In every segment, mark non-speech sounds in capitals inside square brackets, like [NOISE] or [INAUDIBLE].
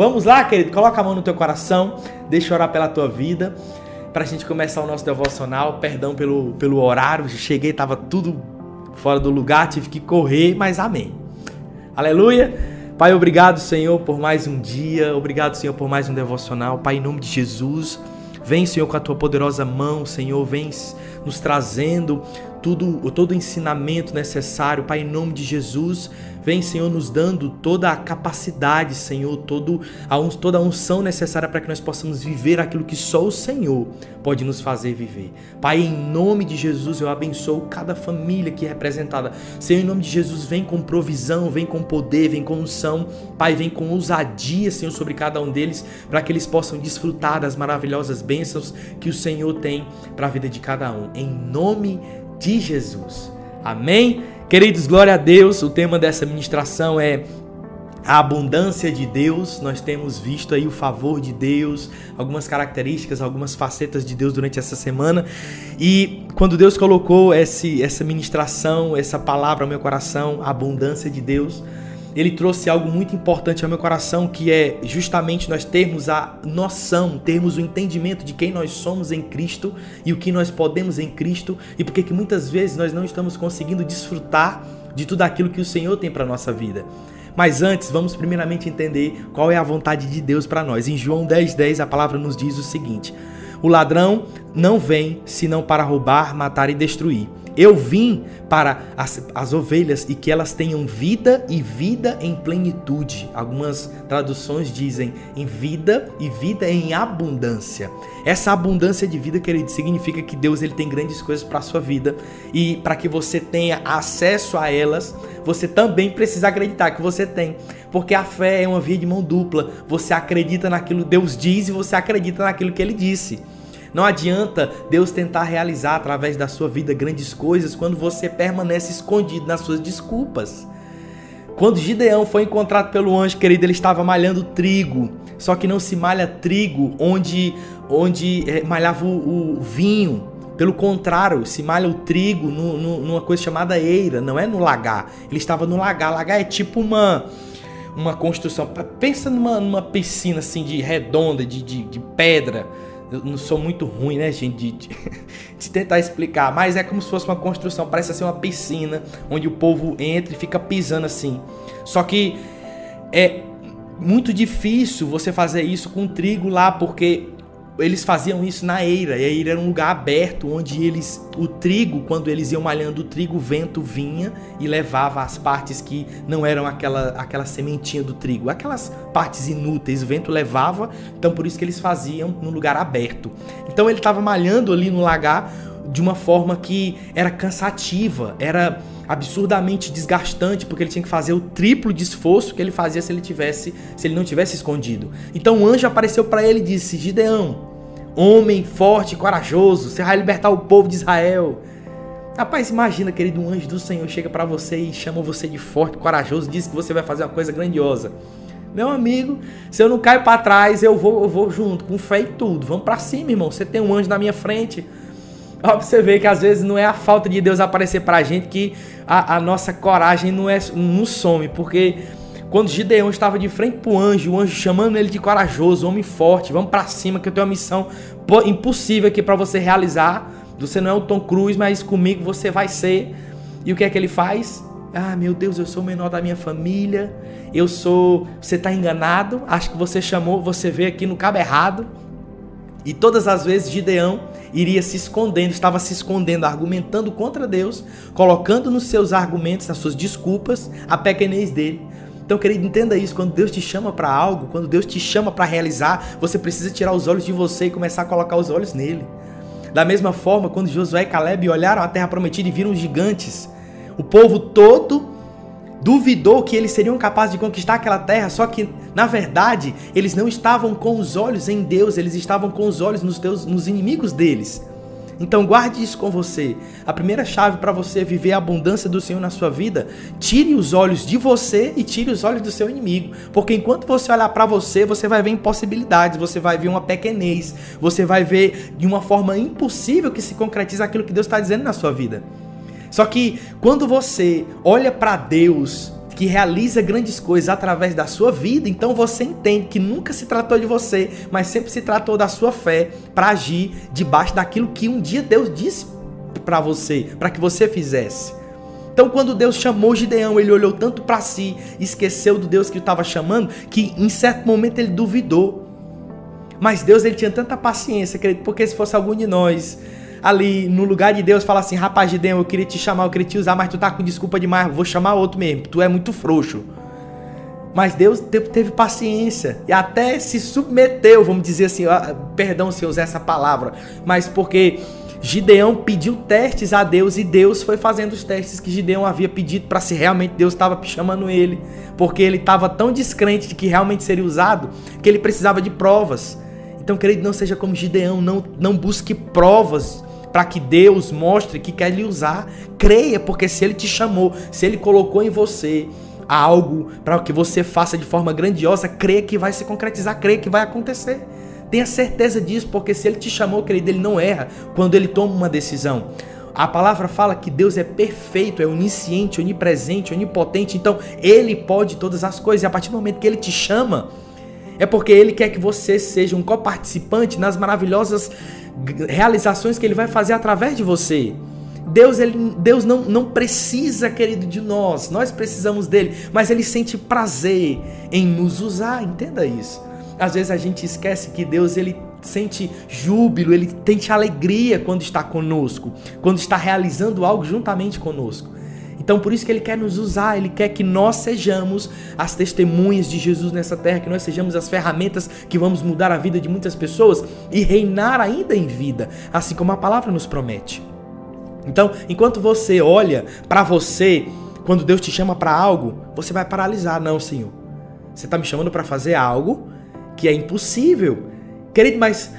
Vamos lá, querido, coloca a mão no teu coração, deixa eu orar pela tua vida, para a gente começar o nosso devocional. Perdão pelo, pelo horário, cheguei, tava tudo fora do lugar, tive que correr, mas amém. Aleluia. Pai, obrigado, Senhor, por mais um dia, obrigado, Senhor, por mais um devocional. Pai, em nome de Jesus, vem, Senhor, com a tua poderosa mão, Senhor, vem nos trazendo tudo, todo o ensinamento necessário, Pai, em nome de Jesus. Vem, Senhor, nos dando toda a capacidade, Senhor, todo a, toda a unção necessária para que nós possamos viver aquilo que só o Senhor pode nos fazer viver. Pai, em nome de Jesus, eu abençoo cada família aqui representada. Senhor, em nome de Jesus, vem com provisão, vem com poder, vem com unção. Pai, vem com ousadia, Senhor, sobre cada um deles, para que eles possam desfrutar das maravilhosas bênçãos que o Senhor tem para a vida de cada um. Em nome de Jesus. Amém? Queridos, glória a Deus. O tema dessa ministração é a abundância de Deus. Nós temos visto aí o favor de Deus, algumas características, algumas facetas de Deus durante essa semana. E quando Deus colocou esse, essa ministração, essa palavra ao meu coração, abundância de Deus, ele trouxe algo muito importante ao meu coração, que é justamente nós termos a noção, termos o entendimento de quem nós somos em Cristo e o que nós podemos em Cristo e porque que muitas vezes nós não estamos conseguindo desfrutar de tudo aquilo que o Senhor tem para nossa vida. Mas antes, vamos primeiramente entender qual é a vontade de Deus para nós. Em João 10:10 10, a palavra nos diz o seguinte: O ladrão não vem senão para roubar, matar e destruir. Eu vim para as, as, ovelhas e que elas tenham vida e vida em plenitude. Algumas traduções dizem em vida e vida em abundância. Essa abundância de vida, querido, significa que Deus ele tem grandes coisas para a sua vida e para que você tenha acesso a elas, você também precisa acreditar que você tem. Porque a fé é uma via de mão dupla. Você acredita naquilo que Deus diz e você acredita naquilo que ele disse. Não adianta Deus tentar realizar através da sua vida grandes coisas quando você permanece escondido nas suas desculpas. Quando Gideão foi encontrado pelo anjo, querido, ele estava malhando trigo. Só que não se malha trigo onde, onde é, malhava o, o, vinho. Pelo contrário, se malha o trigo no, no, numa coisa chamada eira, não é no lagar. Ele estava no lagar. Lagar é tipo uma uma construção. Pensa numa, numa piscina assim de redonda, de, de, de pedra eu não sou muito ruim, né, gente, de, de, [LAUGHS] de, tentar explicar, mas é como se fosse uma construção, parece ser uma piscina, onde o povo entra e fica pisando assim. Só que é muito difícil você fazer isso com trigo lá, porque eles faziam isso na eira, e a eira era um lugar aberto onde eles o trigo, quando eles iam malhando o trigo, o vento vinha e levava as partes que não eram aquela aquela sementinha do trigo, aquelas partes inúteis, o vento levava, então por isso que eles faziam no lugar aberto. Então ele estava malhando ali no lagar de uma forma que era cansativa, era absurdamente desgastante, porque ele tinha que fazer o triplo de esforço que ele fazia se ele tivesse, se ele não tivesse escondido. Então o anjo apareceu para ele e disse: "Gideão, homem forte, corajoso, você vai libertar o povo de Israel. Rapaz, imagina, querido, um anjo do Senhor chega para você e chama você de forte, corajoso, diz que você vai fazer uma coisa grandiosa. Meu amigo, se eu não caio para trás, eu vou, eu vou junto, com fé e tudo. Vamos para cima, irmão. Você tem um anjo na minha frente. Ó, pra você ver que às vezes não é a falta de Deus aparecer pra gente que a, a nossa coragem não, é, não some, porque quando Gideão estava de frente para o anjo, o anjo chamando ele de corajoso, homem forte, vamos para cima que eu tenho uma missão impossível aqui para você realizar. Você não é o Tom Cruise, mas comigo você vai ser. E o que é que ele faz? Ah, meu Deus, eu sou o menor da minha família. Eu sou. Você está enganado. Acho que você chamou, você veio aqui no cabo errado. E todas as vezes Gideão iria se escondendo, estava se escondendo, argumentando contra Deus, colocando nos seus argumentos, nas suas desculpas, a pequenez dele. Então, querido, entenda isso. Quando Deus te chama para algo, quando Deus te chama para realizar, você precisa tirar os olhos de você e começar a colocar os olhos nele. Da mesma forma, quando Josué e Caleb olharam a terra prometida e viram gigantes, o povo todo duvidou que eles seriam capazes de conquistar aquela terra, só que na verdade eles não estavam com os olhos em Deus, eles estavam com os olhos nos, teus, nos inimigos deles. Então guarde isso com você. A primeira chave para você viver a abundância do Senhor na sua vida, tire os olhos de você e tire os olhos do seu inimigo, porque enquanto você olhar para você, você vai ver impossibilidades, você vai ver uma pequenez, você vai ver de uma forma impossível que se concretiza aquilo que Deus está dizendo na sua vida. Só que quando você olha para Deus, que realiza grandes coisas através da sua vida, então você entende que nunca se tratou de você, mas sempre se tratou da sua fé para agir debaixo daquilo que um dia Deus disse para você, para que você fizesse. Então, quando Deus chamou Gideão, ele olhou tanto para si, esqueceu do Deus que estava chamando, que em certo momento ele duvidou. Mas Deus ele tinha tanta paciência, porque se fosse algum de nós ali no lugar de Deus, fala assim: rapaz, Gideão, eu queria te chamar, eu queria te usar, mas tu tá com desculpa demais, vou chamar outro mesmo, tu é muito frouxo. Mas Deus teve paciência e até se submeteu, vamos dizer assim, perdão se eu usar essa palavra, mas porque Gideão pediu testes a Deus e Deus foi fazendo os testes que Gideão havia pedido para se realmente Deus estava chamando ele, porque ele estava tão descrente de que realmente seria usado que ele precisava de provas. Então, querido, não seja como Gideão, não, não busque provas para que Deus mostre que quer lhe usar. Creia, porque se ele te chamou, se ele colocou em você algo para que você faça de forma grandiosa, creia que vai se concretizar, creia que vai acontecer. Tenha certeza disso, porque se ele te chamou, querido, ele não erra quando ele toma uma decisão. A palavra fala que Deus é perfeito, é onisciente, onipresente, onipotente, então ele pode todas as coisas. E a partir do momento que ele te chama, é porque ele quer que você seja um coparticipante nas maravilhosas realizações que ele vai fazer através de você. Deus, ele, Deus não, não precisa, querido, de nós, nós precisamos dele, mas ele sente prazer em nos usar, entenda isso. Às vezes a gente esquece que Deus ele sente júbilo, ele sente alegria quando está conosco, quando está realizando algo juntamente conosco. Então por isso que ele quer nos usar, ele quer que nós sejamos as testemunhas de Jesus nessa terra, que nós sejamos as ferramentas que vamos mudar a vida de muitas pessoas e reinar ainda em vida, assim como a palavra nos promete. Então, enquanto você olha para você, quando Deus te chama para algo, você vai paralisar, não, Senhor. Você está me chamando para fazer algo que é impossível. Querido, mas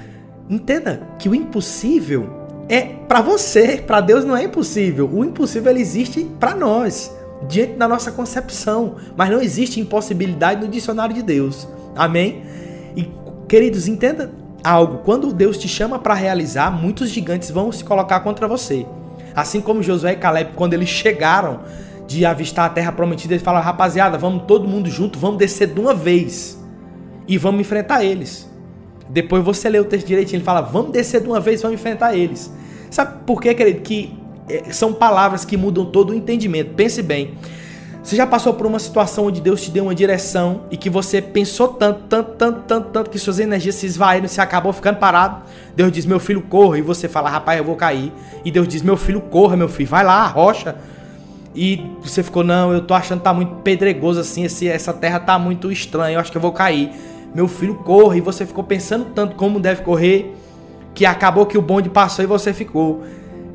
entenda que o impossível é para você, para Deus não é impossível. O impossível ele existe para nós, diante da nossa concepção, mas não existe impossibilidade no dicionário de Deus. Amém? E queridos, entenda algo, quando Deus te chama para realizar, muitos gigantes vão se colocar contra você. Assim como Josué e Caleb, quando eles chegaram de avistar a terra prometida, eles falaram: "Rapaziada, vamos todo mundo junto, vamos descer de uma vez e vamos enfrentar eles". Depois você lê o texto direitinho, ele fala: "Vamos descer de uma vez, vamos enfrentar eles". Sabe por quê, querido? Que é, são palavras que mudam todo o entendimento. Pense bem. Você já passou por uma situação onde Deus te deu uma direção e que você pensou tanto, tanto, tanto, tanto, tanto que suas energias se esvaíram e você acabou ficando parado? Deus diz, meu filho, corra. E você fala, rapaz, eu vou cair. E Deus diz, meu filho, corra, meu filho, vai lá, rocha. E você ficou, não, eu tô achando que tá muito pedregoso assim, esse, essa terra tá muito estranha, eu acho que eu vou cair. Meu filho, corra. E você ficou pensando tanto como deve correr que acabou que o bonde passou e você ficou.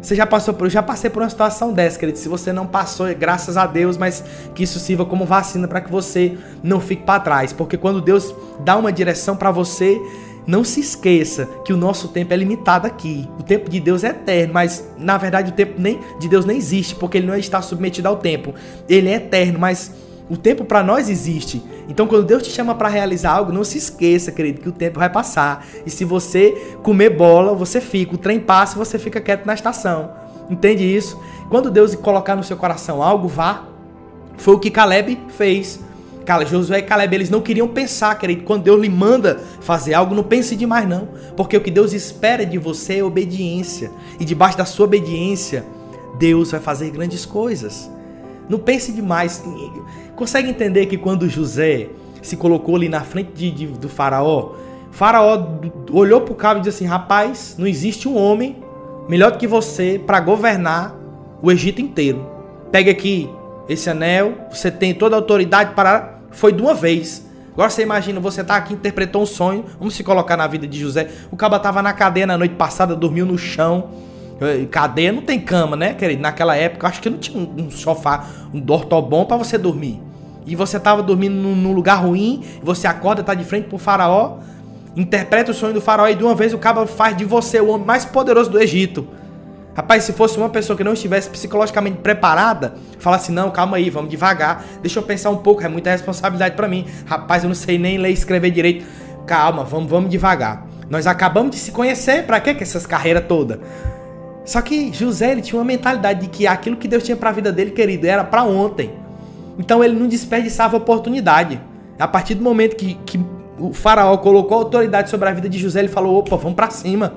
Você já passou por, eu já passei por uma situação dessa, querido. Se você não passou, é graças a Deus, mas que isso sirva como vacina para que você não fique para trás, porque quando Deus dá uma direção para você, não se esqueça que o nosso tempo é limitado aqui. O tempo de Deus é eterno, mas na verdade o tempo nem de Deus nem existe, porque ele não está submetido ao tempo. Ele é eterno, mas o tempo para nós existe. Então, quando Deus te chama para realizar algo, não se esqueça, querido, que o tempo vai passar. E se você comer bola, você fica. O trem passa e você fica quieto na estação. Entende isso? Quando Deus colocar no seu coração algo, vá. Foi o que Caleb fez. Josué e Caleb, eles não queriam pensar, querido. Quando Deus lhe manda fazer algo, não pense demais, não. Porque o que Deus espera de você é obediência. E debaixo da sua obediência, Deus vai fazer grandes coisas. Não pense demais. Consegue entender que quando José se colocou ali na frente de, de, do faraó, faraó olhou para o cabo e disse assim: Rapaz, não existe um homem melhor do que você para governar o Egito inteiro. Pega aqui esse anel, você tem toda a autoridade para. Foi de uma vez. Agora você imagina, você tá aqui, interpretou um sonho. Vamos se colocar na vida de José. O cabo estava na cadeia na noite passada, dormiu no chão. Cadeia não tem cama, né, querido? Naquela época, acho que não tinha um sofá, um dortobom para você dormir. E você tava dormindo num lugar ruim, você acorda, tá de frente pro faraó, interpreta o sonho do faraó e de uma vez o cabo faz de você o homem mais poderoso do Egito. Rapaz, se fosse uma pessoa que não estivesse psicologicamente preparada, fala assim: não, calma aí, vamos devagar, deixa eu pensar um pouco, é muita responsabilidade para mim. Rapaz, eu não sei nem ler e escrever direito. Calma, vamos, vamos devagar. Nós acabamos de se conhecer, para que essas carreiras todas? Só que José ele tinha uma mentalidade de que aquilo que Deus tinha para a vida dele, querido, era para ontem. Então ele não desperdiçava oportunidade. A partir do momento que, que o faraó colocou autoridade sobre a vida de José, ele falou: opa, vamos para cima.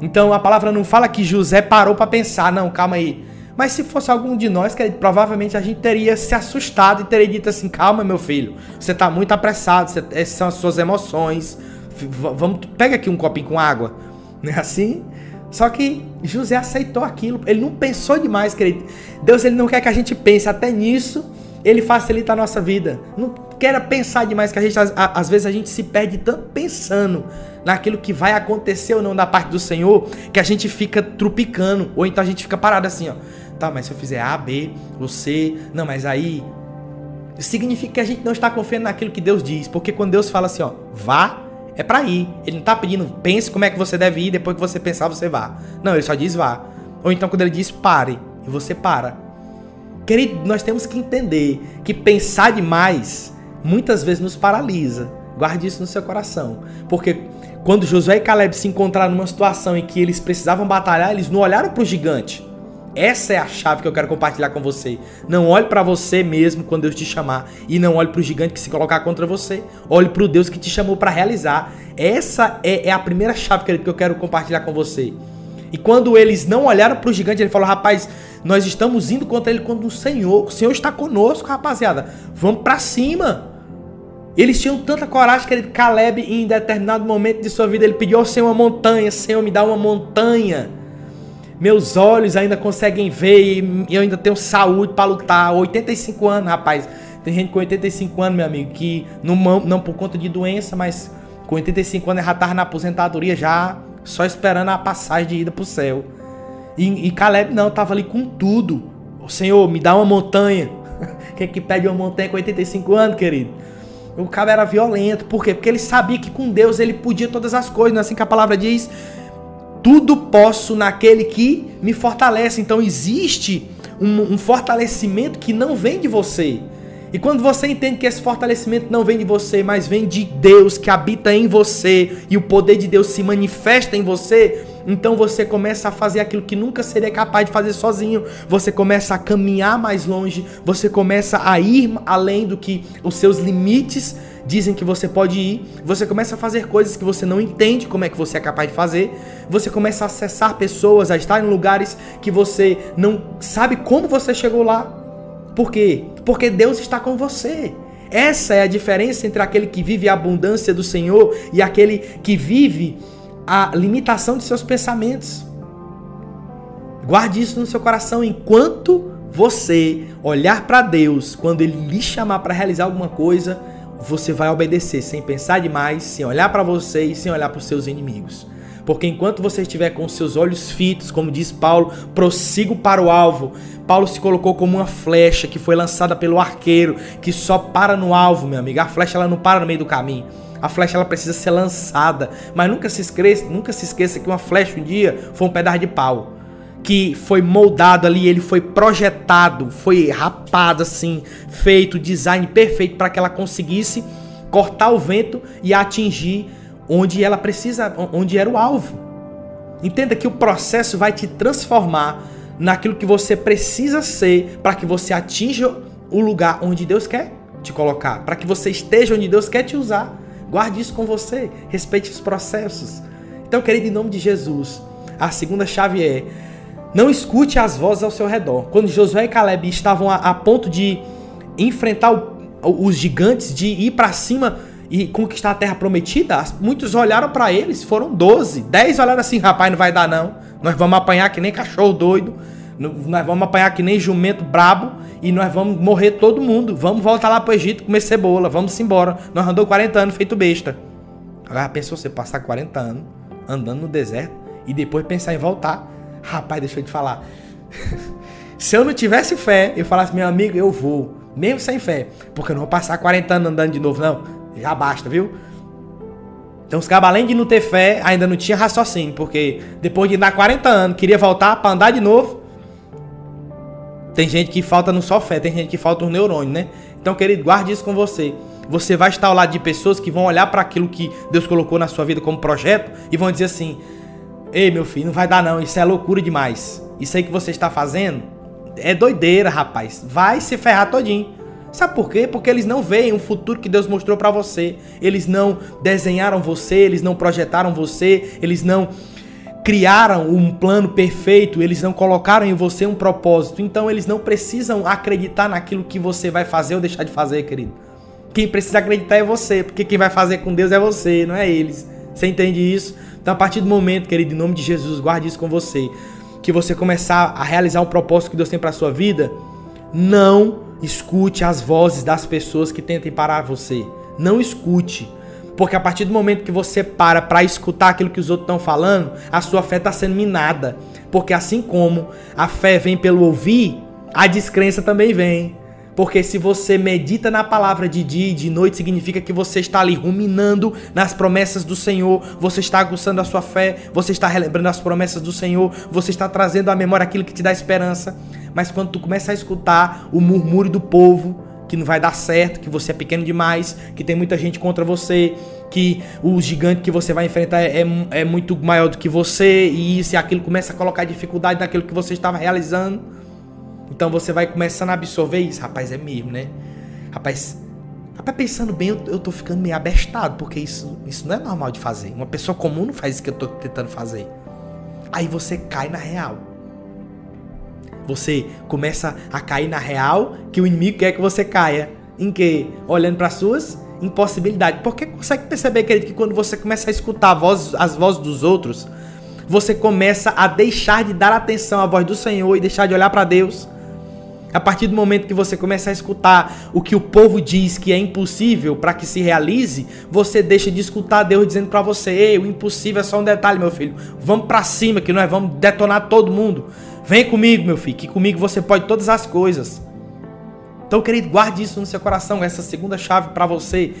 Então a palavra não fala que José parou para pensar, não, calma aí. Mas se fosse algum de nós, que provavelmente a gente teria se assustado e teria dito assim: calma, meu filho, você tá muito apressado, você, essas são as suas emoções. Vamos, pega aqui um copinho com água. Não é assim? Só que José aceitou aquilo. Ele não pensou demais, querido. Deus ele não quer que a gente pense até nisso. Ele facilita a nossa vida. Não queira pensar demais que a gente às vezes a gente se perde tanto pensando naquilo que vai acontecer ou não da parte do Senhor, que a gente fica trupicando, ou então a gente fica parado assim, ó. Tá, mas se eu fizer A, B, ou C, não, mas aí significa que a gente não está confiando naquilo que Deus diz, porque quando Deus fala assim, ó, vá, é para ir. Ele não tá pedindo, pense como é que você deve ir, depois que você pensar, você vá. Não, ele só diz vá. Ou então quando ele diz pare, e você para. Querido, nós temos que entender que pensar demais muitas vezes nos paralisa. Guarde isso no seu coração. Porque quando Josué e Caleb se encontraram numa situação em que eles precisavam batalhar, eles não olharam para o gigante. Essa é a chave que eu quero compartilhar com você. Não olhe para você mesmo quando Deus te chamar e não olhe para o gigante que se colocar contra você. Olhe para o Deus que te chamou para realizar. Essa é, é, a primeira chave querido, que eu quero compartilhar com você. E quando eles não olharam para o gigante, ele falou: "Rapaz, nós estamos indo contra ele quando o Senhor, o Senhor está conosco, rapaziada. Vamos para cima." Eles tinham tanta coragem que ele, Caleb, em determinado momento de sua vida, ele pediu ao Senhor uma montanha: Senhor, me dá uma montanha. Meus olhos ainda conseguem ver e eu ainda tenho saúde para lutar. 85 anos, rapaz. Tem gente com 85 anos, meu amigo, que não, não por conta de doença, mas com 85 anos já tava na aposentadoria já, só esperando a passagem de ida pro céu. E, e Caleb não, tava ali com tudo. O Senhor, me dá uma montanha. [LAUGHS] Quem é que pede uma montanha com 85 anos, querido? O cara era violento. Por quê? Porque ele sabia que com Deus ele podia todas as coisas. Não é assim que a palavra diz? Tudo posso naquele que me fortalece. Então existe um, um fortalecimento que não vem de você. E quando você entende que esse fortalecimento não vem de você, mas vem de Deus que habita em você e o poder de Deus se manifesta em você, então você começa a fazer aquilo que nunca seria capaz de fazer sozinho. Você começa a caminhar mais longe, você começa a ir além do que os seus limites dizem que você pode ir. Você começa a fazer coisas que você não entende como é que você é capaz de fazer. Você começa a acessar pessoas, a estar em lugares que você não sabe como você chegou lá. Por quê? Porque Deus está com você. Essa é a diferença entre aquele que vive a abundância do Senhor e aquele que vive a limitação de seus pensamentos. Guarde isso no seu coração enquanto você olhar para Deus, quando ele lhe chamar para realizar alguma coisa, você vai obedecer sem pensar demais, sem olhar para você e sem olhar para os seus inimigos. Porque enquanto você estiver com seus olhos fitos, como diz Paulo, prossigo para o alvo. Paulo se colocou como uma flecha que foi lançada pelo arqueiro, que só para no alvo, meu amigo. A flecha ela não para no meio do caminho. A flecha ela precisa ser lançada, mas nunca se esqueça, nunca se esqueça que uma flecha um dia foi um pedaço de pau que foi moldado ali, ele foi projetado, foi rapado assim, feito design perfeito para que ela conseguisse cortar o vento e atingir onde ela precisa, onde era o alvo. Entenda que o processo vai te transformar naquilo que você precisa ser para que você atinja o lugar onde Deus quer te colocar, para que você esteja onde Deus quer te usar. Guarde isso com você, respeite os processos. Então, querido, em nome de Jesus, a segunda chave é: não escute as vozes ao seu redor. Quando Josué e Caleb estavam a, a ponto de enfrentar o, os gigantes, de ir para cima e conquistar a terra prometida, muitos olharam para eles, foram 12. 10 olharam assim: rapaz, não vai dar não. Nós vamos apanhar que nem cachorro doido. Nós vamos apanhar que nem jumento brabo e nós vamos morrer todo mundo. Vamos voltar lá pro Egito comer cebola, vamos embora. Nós andou 40 anos feito besta. Agora pensou você passar 40 anos andando no deserto e depois pensar em voltar. Rapaz, deixa eu te falar. [LAUGHS] Se eu não tivesse fé, eu falasse, meu amigo, eu vou. Mesmo sem fé. Porque eu não vou passar 40 anos andando de novo, não. Já basta, viu? Então os cabos, além de não ter fé, ainda não tinha raciocínio. Porque depois de andar 40 anos, queria voltar para andar de novo. Tem gente que falta não só fé, tem gente que falta um neurônio, né? Então, querido, guarde isso com você. Você vai estar ao lado de pessoas que vão olhar para aquilo que Deus colocou na sua vida como projeto e vão dizer assim: Ei, meu filho, não vai dar não, isso é loucura demais. Isso aí que você está fazendo é doideira, rapaz. Vai se ferrar todinho. Sabe por quê? Porque eles não veem o futuro que Deus mostrou para você. Eles não desenharam você, eles não projetaram você, eles não criaram um plano perfeito, eles não colocaram em você um propósito. Então eles não precisam acreditar naquilo que você vai fazer ou deixar de fazer, querido. Quem precisa acreditar é você, porque quem vai fazer com Deus é você, não é eles. Você entende isso? Então a partir do momento, querido, em nome de Jesus, guarde isso com você, que você começar a realizar o propósito que Deus tem para sua vida, não escute as vozes das pessoas que tentem parar você. Não escute. Porque a partir do momento que você para para escutar aquilo que os outros estão falando, a sua fé está sendo minada. Porque assim como a fé vem pelo ouvir, a descrença também vem. Porque se você medita na palavra de dia e de noite, significa que você está ali ruminando nas promessas do Senhor, você está aguçando a sua fé, você está relembrando as promessas do Senhor, você está trazendo à memória aquilo que te dá esperança. Mas quando tu começa a escutar o murmúrio do povo, que não vai dar certo, que você é pequeno demais, que tem muita gente contra você, que o gigante que você vai enfrentar é, é, é muito maior do que você, e isso e aquilo começa a colocar dificuldade naquilo que você estava realizando. Então você vai começando a absorver isso. Rapaz, é mesmo, né? Rapaz, rapaz pensando bem, eu, eu tô ficando meio abestado, porque isso, isso não é normal de fazer. Uma pessoa comum não faz isso que eu tô tentando fazer. Aí você cai na real. Você começa a cair na real que o inimigo quer que você caia. Em que? Olhando para suas impossibilidades. Porque consegue perceber, querido, que quando você começa a escutar voz, as vozes dos outros, você começa a deixar de dar atenção à voz do Senhor e deixar de olhar para Deus. A partir do momento que você começa a escutar o que o povo diz que é impossível para que se realize, você deixa de escutar Deus dizendo para você: "Ei, o impossível é só um detalhe, meu filho. Vamos para cima que nós vamos detonar todo mundo. Vem comigo, meu filho, que comigo você pode todas as coisas." Então, querido, guarde isso no seu coração, essa segunda chave para você.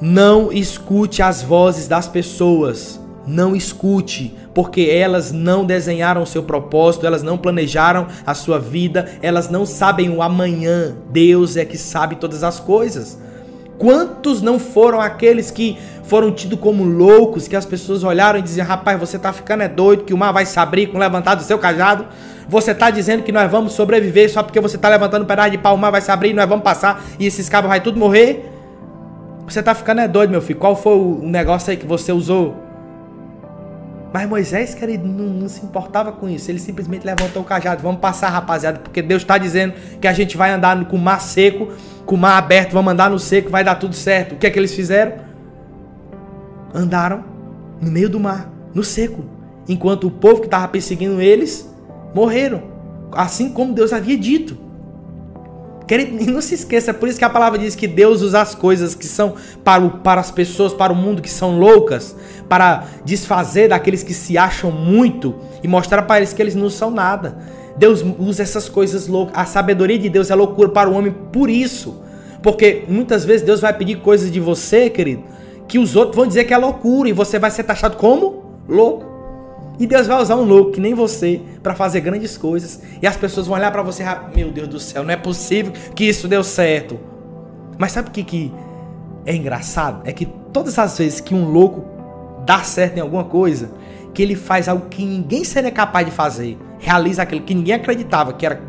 Não escute as vozes das pessoas. Não escute, porque elas não desenharam o seu propósito, elas não planejaram a sua vida, elas não sabem o amanhã. Deus é que sabe todas as coisas. Quantos não foram aqueles que foram tidos como loucos, que as pessoas olharam e diziam: Rapaz, você tá ficando é doido, que o mar vai se abrir com o levantado do seu cajado. Você tá dizendo que nós vamos sobreviver só porque você tá levantando um pedaço de pau, o mar vai se abrir nós vamos passar e esses cabos vai tudo morrer? Você tá ficando é doido, meu filho. Qual foi o negócio aí que você usou? Mas Moisés, querido, não, não, se importava com isso. Ele simplesmente levantou o cajado. Vamos passar, rapaziada, porque Deus está dizendo que a gente vai andar com o mar seco, com o mar aberto, vamos andar no seco, vai dar tudo certo. O que é que eles fizeram? Andaram no meio do mar, no seco. Enquanto o povo que estava perseguindo eles morreram. Assim como Deus havia dito. Querido, não se esqueça, é por isso que a palavra diz que Deus usa as coisas que são para, o, para as pessoas, para o mundo que são loucas, para desfazer daqueles que se acham muito e mostrar para eles que eles não são nada. Deus usa essas coisas loucas. A sabedoria de Deus é loucura para o homem por isso. Porque muitas vezes Deus vai pedir coisas de você, querido, que os outros vão dizer que é loucura e você vai ser taxado como louco. E Deus vai usar um louco que nem você para fazer grandes coisas. E as pessoas vão olhar para você e meu Deus do céu, não é possível que isso deu certo. Mas sabe o que, que é engraçado? É que todas as vezes que um louco dá certo em alguma coisa, que ele faz algo que ninguém seria capaz de fazer, realiza aquilo que ninguém acreditava que era,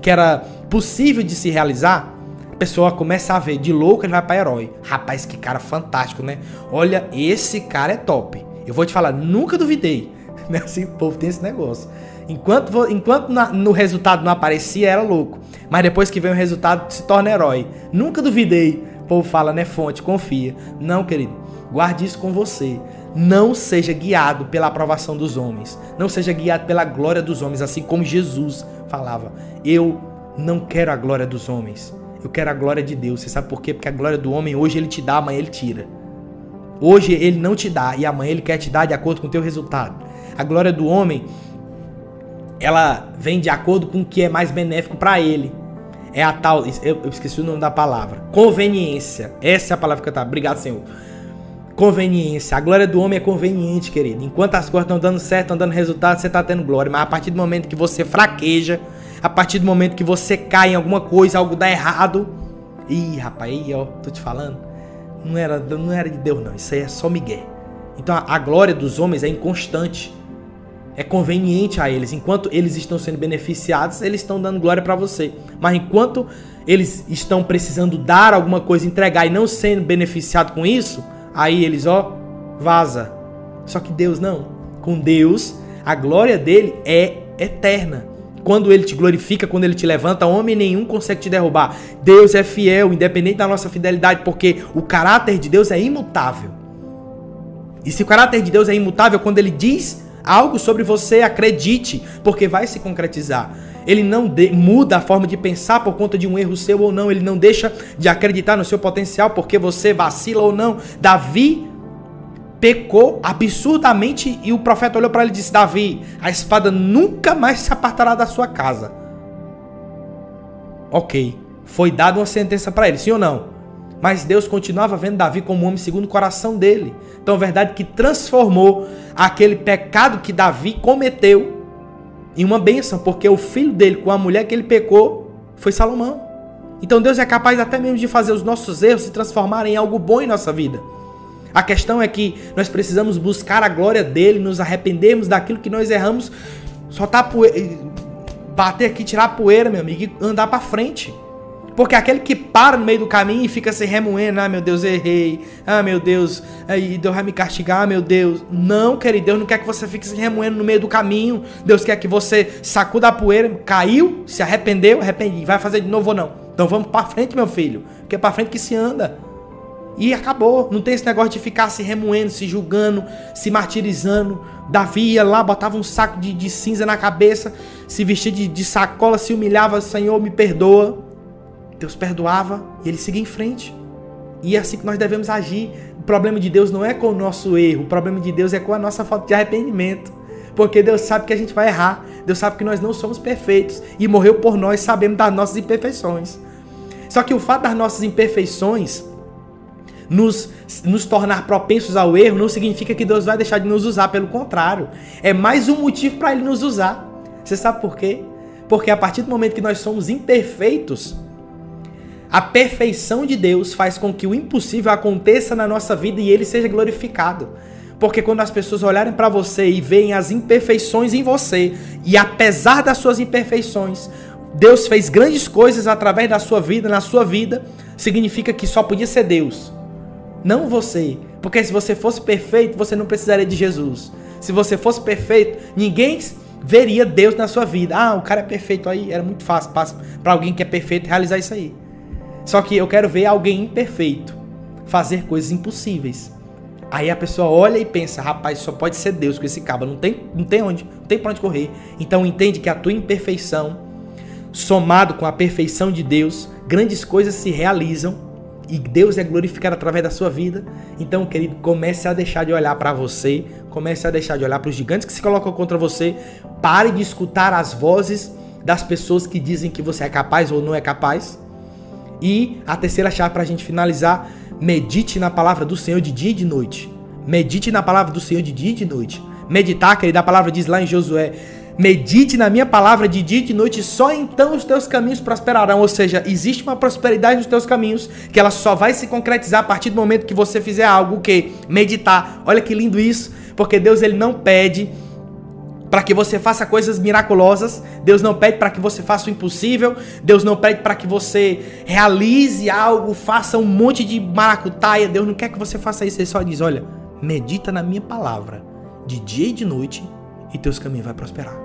que era possível de se realizar, a pessoa começa a ver de louco ele vai para herói. Rapaz, que cara fantástico, né? Olha, esse cara é top. Eu vou te falar, nunca duvidei [LAUGHS] né? Assim, o povo tem esse negócio. Enquanto, enquanto na, no resultado não aparecia, era louco. Mas depois que vem o resultado, se torna herói. Nunca duvidei. O povo fala, né? Fonte, confia. Não, querido. Guarde isso com você. Não seja guiado pela aprovação dos homens. Não seja guiado pela glória dos homens, assim como Jesus falava. Eu não quero a glória dos homens. Eu quero a glória de Deus. Você sabe por quê? Porque a glória do homem hoje ele te dá, amanhã ele tira. Hoje ele não te dá e amanhã ele quer te dar de acordo com o teu resultado. A glória do homem, ela vem de acordo com o que é mais benéfico para ele. É a tal, eu, esqueci o nome da palavra, conveniência. Essa é a palavra que eu tava. Obrigado, Senhor. Conveniência. A glória do homem é conveniente, querido. Enquanto as coisas estão dando certo, estão dando resultado, você está tendo glória. Mas a partir do momento que você fraqueja, a partir do momento que você cai em alguma coisa, algo dá errado. Ih, rapaz, aí, ó, tô te falando. Não era, não era de Deus, não. Isso aí é só Miguel. Então a, a glória dos homens é inconstante. É conveniente a eles. Enquanto eles estão sendo beneficiados, eles estão dando glória para você. Mas enquanto eles estão precisando dar alguma coisa, entregar e não sendo beneficiado com isso, aí eles, ó, vaza. Só que Deus não. Com Deus, a glória dele é eterna. Quando ele te glorifica, quando ele te levanta, homem nenhum consegue te derrubar. Deus é fiel, independente da nossa fidelidade, porque o caráter de Deus é imutável. E se o caráter de Deus é imutável, quando ele diz algo sobre você, acredite, porque vai se concretizar. Ele não de, muda a forma de pensar por conta de um erro seu ou não. Ele não deixa de acreditar no seu potencial porque você vacila ou não. Davi pecou absurdamente e o profeta olhou para ele e disse: Davi, a espada nunca mais se apartará da sua casa. Ok, foi dada uma sentença para ele, sim ou não? Mas Deus continuava vendo Davi como um homem segundo o coração dele. Então, a verdade é que transformou aquele pecado que Davi cometeu em uma bênção, porque o filho dele com a mulher que ele pecou foi Salomão. Então, Deus é capaz até mesmo de fazer os nossos erros se transformarem em algo bom em nossa vida. A questão é que nós precisamos buscar a glória dele, nos arrependermos daquilo que nós erramos, tá poeira, bater aqui, tirar a poeira, meu amigo, e andar para frente. Porque aquele que para no meio do caminho e fica se remoendo, ah, meu Deus, errei. Ah, meu Deus, aí Deus vai me castigar, meu Deus. Não, querido, Deus não quer que você fique se remoendo no meio do caminho. Deus quer que você sacuda a poeira, caiu, se arrependeu, arrependi, vai fazer de novo ou não. Então vamos para frente, meu filho, porque é para frente que se anda. E acabou. Não tem esse negócio de ficar se remoendo, se julgando, se martirizando. Davi ia lá, botava um saco de, de cinza na cabeça, se vestia de, de sacola, se humilhava, Senhor, me perdoa. Deus perdoava e ele seguia em frente. E é assim que nós devemos agir. O problema de Deus não é com o nosso erro, o problema de Deus é com a nossa falta de arrependimento. Porque Deus sabe que a gente vai errar, Deus sabe que nós não somos perfeitos e morreu por nós, sabendo das nossas imperfeições. Só que o fato das nossas imperfeições nos, nos tornar propensos ao erro não significa que Deus vai deixar de nos usar, pelo contrário, é mais um motivo para Ele nos usar. Você sabe por quê? Porque a partir do momento que nós somos imperfeitos, a perfeição de Deus faz com que o impossível aconteça na nossa vida e ele seja glorificado. Porque quando as pessoas olharem para você e veem as imperfeições em você, e apesar das suas imperfeições, Deus fez grandes coisas através da sua vida, na sua vida, significa que só podia ser Deus, não você. Porque se você fosse perfeito, você não precisaria de Jesus. Se você fosse perfeito, ninguém veria Deus na sua vida. Ah, o cara é perfeito aí, era muito fácil para alguém que é perfeito realizar isso aí. Só que eu quero ver alguém imperfeito fazer coisas impossíveis. Aí a pessoa olha e pensa, rapaz, só pode ser Deus com esse cabo, não tem, não tem onde, não tem para onde correr. Então entende que a tua imperfeição, somado com a perfeição de Deus, grandes coisas se realizam e Deus é glorificado através da sua vida. Então, querido, comece a deixar de olhar para você, comece a deixar de olhar para os gigantes que se colocam contra você. Pare de escutar as vozes das pessoas que dizem que você é capaz ou não é capaz. E a terceira chave para a gente finalizar: medite na palavra do Senhor de dia e de noite. Medite na palavra do Senhor de dia e de noite. Meditar, querido, a palavra diz lá em Josué: Medite na minha palavra de dia e de noite, só então os teus caminhos prosperarão. Ou seja, existe uma prosperidade nos teus caminhos que ela só vai se concretizar a partir do momento que você fizer algo que meditar. Olha que lindo isso, porque Deus ele não pede para que você faça coisas miraculosas. Deus não pede para que você faça o impossível. Deus não pede para que você realize algo, faça um monte de maracutaia. Deus não quer que você faça isso. Ele só diz: olha, medita na minha palavra de dia e de noite e teus caminhos vai prosperar.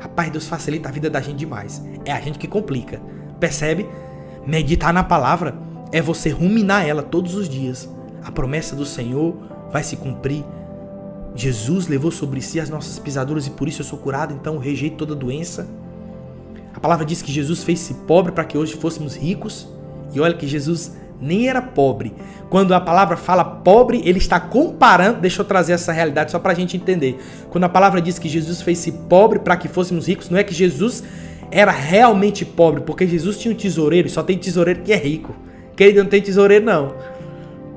Rapaz, Deus facilita a vida da gente demais. É a gente que complica. Percebe? Meditar na palavra é você ruminar ela todos os dias. A promessa do Senhor vai se cumprir Jesus levou sobre si as nossas pisaduras e por isso eu sou curado, então rejeito toda doença. A palavra diz que Jesus fez-se pobre para que hoje fôssemos ricos. E olha que Jesus nem era pobre. Quando a palavra fala pobre, ele está comparando. Deixa eu trazer essa realidade só para a gente entender. Quando a palavra diz que Jesus fez-se pobre para que fôssemos ricos, não é que Jesus era realmente pobre, porque Jesus tinha um tesoureiro, só tem tesoureiro que é rico. Querido, não tem tesoureiro não.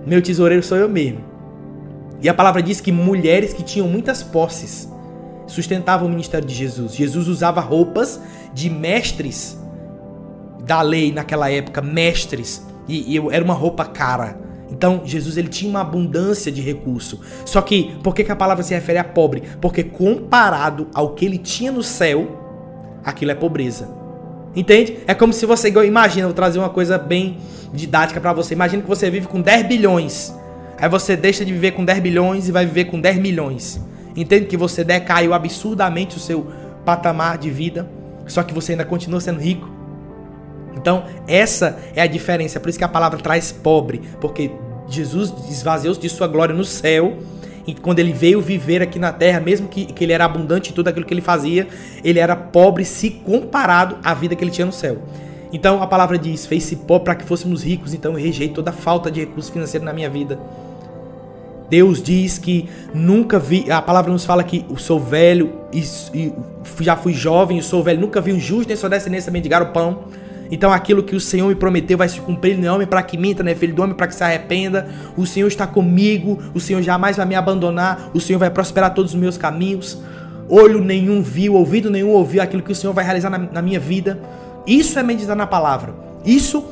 Meu tesoureiro sou eu mesmo. E a palavra diz que mulheres que tinham muitas posses sustentavam o ministério de Jesus. Jesus usava roupas de mestres da lei naquela época, mestres. E, e era uma roupa cara. Então, Jesus ele tinha uma abundância de recurso. Só que, por que, que a palavra se refere a pobre? Porque comparado ao que ele tinha no céu, aquilo é pobreza. Entende? É como se você, imagina, vou trazer uma coisa bem didática para você. Imagina que você vive com 10 bilhões. Aí você deixa de viver com 10 bilhões e vai viver com 10 milhões. Entende que você decaiu absurdamente o seu patamar de vida, só que você ainda continua sendo rico. Então, essa é a diferença. É por isso que a palavra traz pobre, porque Jesus esvaziou-se de sua glória no céu. E quando ele veio viver aqui na terra, mesmo que, que ele era abundante em tudo aquilo que ele fazia, ele era pobre se comparado à vida que ele tinha no céu. Então a palavra diz: fez-se pobre para que fôssemos ricos, então eu rejeito toda falta de recurso financeiro na minha vida. Deus diz que nunca vi, a palavra nos fala que sou velho e, e já fui jovem e sou velho, nunca vi um justo nem sua descendência mendigar o pão. Então aquilo que o Senhor me prometeu vai se cumprir. Não é homem para que minta, não é filho do homem para que se arrependa. O Senhor está comigo, o Senhor jamais vai me abandonar, o Senhor vai prosperar todos os meus caminhos. Olho nenhum viu, ouvido nenhum ouviu aquilo que o Senhor vai realizar na, na minha vida. Isso é meditar na palavra. Isso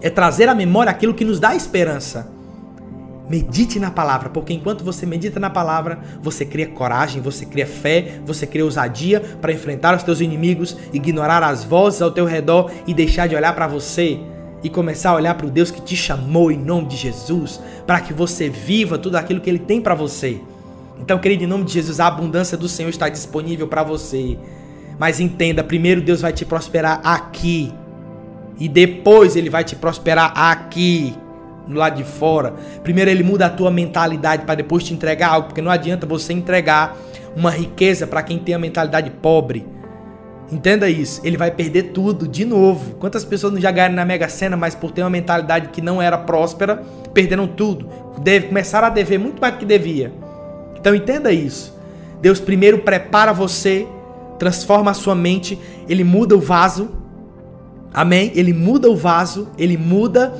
é trazer à memória aquilo que nos dá esperança. Medite na palavra, porque enquanto você medita na palavra, você cria coragem, você cria fé, você cria ousadia para enfrentar os teus inimigos, ignorar as vozes ao teu redor e deixar de olhar para você e começar a olhar para o Deus que te chamou em nome de Jesus, para que você viva tudo aquilo que ele tem para você. Então, querido, em nome de Jesus, a abundância do Senhor está disponível para você. Mas entenda, primeiro Deus vai te prosperar aqui e depois ele vai te prosperar aqui no lado de fora. Primeiro ele muda a tua mentalidade para depois te entregar algo, porque não adianta você entregar uma riqueza para quem tem a mentalidade pobre. Entenda isso, ele vai perder tudo de novo. Quantas pessoas não já ganharam na Mega Sena, mas por ter uma mentalidade que não era próspera, perderam tudo. Deve, começaram a dever muito mais do que devia. Então entenda isso. Deus primeiro prepara você, transforma a sua mente, ele muda o vaso. Amém? Ele muda o vaso, ele muda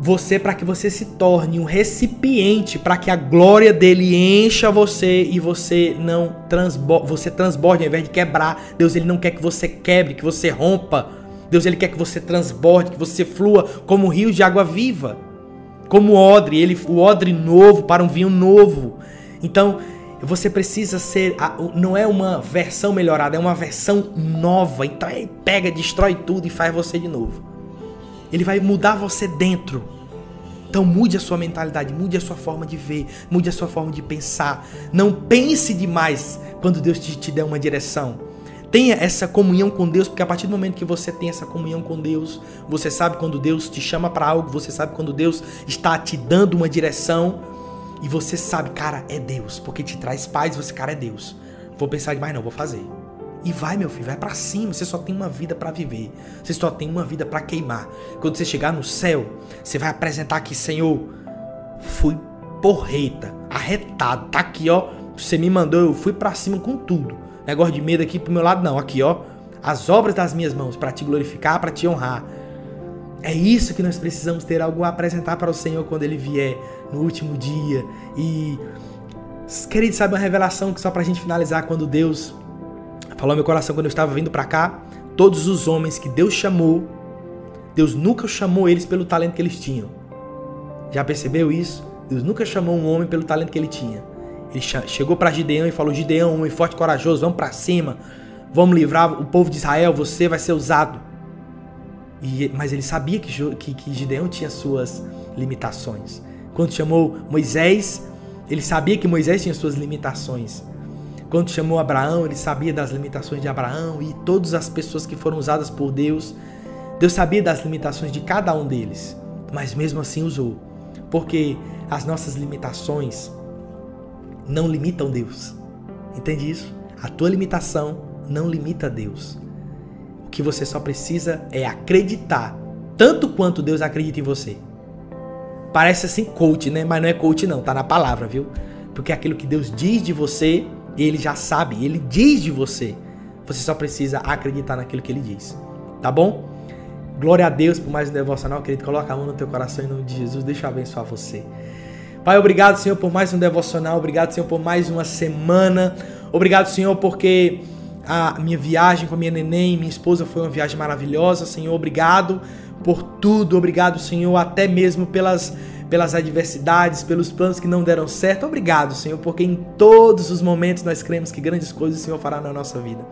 você para que você se torne um recipiente para que a glória dele encha você e você não transborde, você transborde ao invés de quebrar. Deus ele não quer que você quebre, que você rompa. Deus ele quer que você transborde, que você flua como rios de água viva. Como odre, ele o odre novo para um vinho novo. Então, você precisa ser não é uma versão melhorada, é uma versão nova. Então, ele pega, destrói tudo e faz você de novo. Ele vai mudar você dentro. Então mude a sua mentalidade, mude a sua forma de ver, mude a sua forma de pensar. Não pense demais quando Deus te, te der uma direção. Tenha essa comunhão com Deus, porque a partir do momento que você tem essa comunhão com Deus, você sabe quando Deus te chama para algo, você sabe quando Deus está te dando uma direção, e você sabe, cara, é Deus, porque te traz paz, você, cara, é Deus. Vou pensar demais, não, vou fazer. E vai, meu filho, vai para cima. Você só tem uma vida para viver. Você só tem uma vida para queimar. Quando você chegar no céu, você vai apresentar aqui, Senhor, fui porreta, arretado. Tá aqui, ó. Você me mandou, eu fui para cima com tudo. Negócio de medo aqui pro meu lado não, aqui, ó. As obras das minhas mãos para te glorificar, para te honrar. É isso que nós precisamos ter algo a apresentar para o Senhor quando ele vier no último dia. E querido, sabe uma revelação que só pra gente finalizar quando Deus falou meu coração quando eu estava vindo para cá. Todos os homens que Deus chamou, Deus nunca chamou eles pelo talento que eles tinham. Já percebeu isso? Deus nunca chamou um homem pelo talento que ele tinha. Ele chegou para Gideão e falou: Gideão, homem forte corajoso, vamos para cima, vamos livrar o povo de Israel, você vai ser usado. E, mas ele sabia que, que, que Gideão tinha suas limitações. Quando chamou Moisés, ele sabia que Moisés tinha suas limitações. Quando chamou Abraão, ele sabia das limitações de Abraão e todas as pessoas que foram usadas por Deus. Deus sabia das limitações de cada um deles, mas mesmo assim usou. Porque as nossas limitações não limitam Deus. Entende isso? A tua limitação não limita Deus. O que você só precisa é acreditar, tanto quanto Deus acredita em você. Parece assim coach, né? Mas não é coach não, tá na palavra, viu? Porque aquilo que Deus diz de você ele já sabe, ele diz de você. Você só precisa acreditar naquilo que ele diz. Tá bom? Glória a Deus por mais um devocional, querido. Coloca a mão no teu coração em nome de Jesus. Deixa eu abençoar você. Pai, obrigado, Senhor, por mais um devocional. Obrigado, Senhor, por mais uma semana. Obrigado, Senhor, porque a minha viagem com a minha neném, minha esposa, foi uma viagem maravilhosa. Senhor, obrigado por tudo. Obrigado, Senhor, até mesmo pelas pelas adversidades, pelos planos que não deram certo. Obrigado, Senhor, porque em todos os momentos nós cremos que grandes coisas o Senhor fará na nossa vida.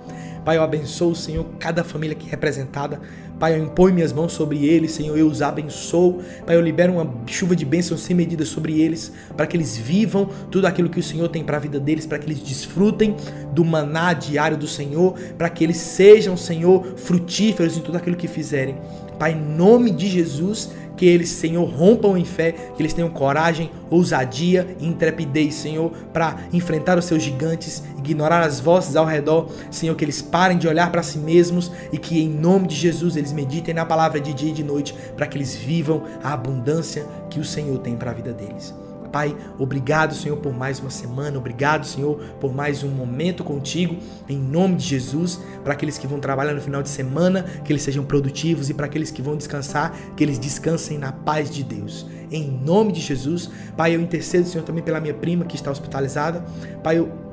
Pai, eu abençoo, Senhor, cada família aqui representada. Pai, eu imponho minhas mãos sobre eles, Senhor, eu os abençoo. Pai, eu libero uma chuva de bênçãos sem medida sobre eles, para que eles vivam tudo aquilo que o Senhor tem para a vida deles, para que eles desfrutem do maná diário do Senhor, para que eles sejam, Senhor, frutíferos em tudo aquilo que fizerem. Pai, em nome de Jesus, que eles, Senhor, rompam em fé, que eles tenham coragem, ousadia e intrepidez, Senhor, para enfrentar os seus gigantes, ignorar as vozes ao redor, Senhor, que eles parem de olhar para si mesmos e que em nome de Jesus eles meditem na palavra de dia e de noite, para que eles vivam a abundância que o Senhor tem para a vida deles. Pai, obrigado, Senhor, por mais uma semana. Obrigado, Senhor, por mais um momento contigo. Em nome de Jesus, para aqueles que vão trabalhar no final de semana, que eles sejam produtivos e para aqueles que vão descansar, que eles descansem na paz de Deus. Em nome de Jesus, Pai, eu intercedo, Senhor, também pela minha prima que está hospitalizada. Pai, eu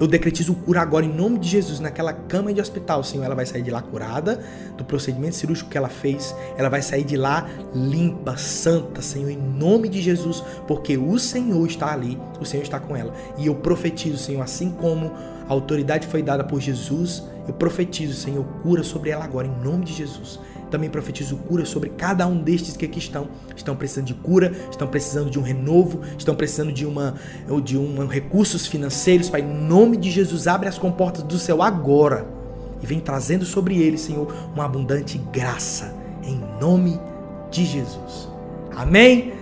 eu decretizo cura agora em nome de Jesus naquela cama de hospital, Senhor. Ela vai sair de lá curada do procedimento cirúrgico que ela fez. Ela vai sair de lá limpa, santa, Senhor, em nome de Jesus, porque o Senhor está ali, o Senhor está com ela. E eu profetizo, Senhor, assim como a autoridade foi dada por Jesus, eu profetizo, Senhor, cura sobre ela agora em nome de Jesus. Também profetizo cura sobre cada um destes que aqui estão. Estão precisando de cura, estão precisando de um renovo, estão precisando de uma de um recursos financeiros. Pai, em nome de Jesus, abre as comportas do céu agora e vem trazendo sobre eles, Senhor, uma abundante graça em nome de Jesus. Amém.